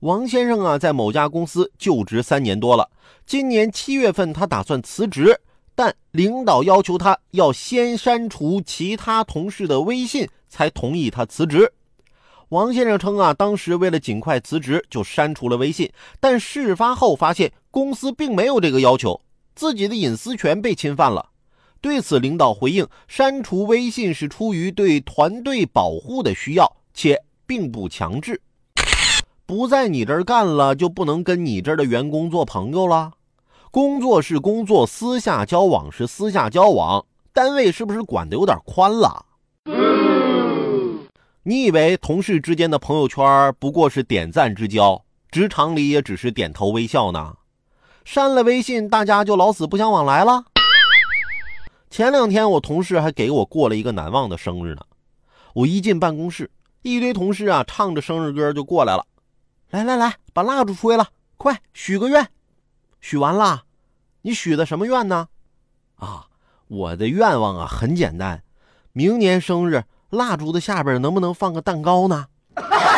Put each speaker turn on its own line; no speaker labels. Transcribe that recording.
王先生啊，在某家公司就职三年多了。今年七月份，他打算辞职，但领导要求他要先删除其他同事的微信，才同意他辞职。王先生称啊，当时为了尽快辞职，就删除了微信。但事发后发现，公司并没有这个要求，自己的隐私权被侵犯了。对此，领导回应：删除微信是出于对团队保护的需要，且并不强制。不在你这儿干了，就不能跟你这儿的员工做朋友了。工作是工作，私下交往是私下交往。单位是不是管的有点宽了？你以为同事之间的朋友圈不过是点赞之交，职场里也只是点头微笑呢？删了微信，大家就老死不相往来了？前两天我同事还给我过了一个难忘的生日呢。我一进办公室，一堆同事啊唱着生日歌就过来了。来来来，把蜡烛吹了，快许个愿。许完了，你许的什么愿呢？啊，我的愿望啊很简单，明年生日蜡烛的下边能不能放个蛋糕呢？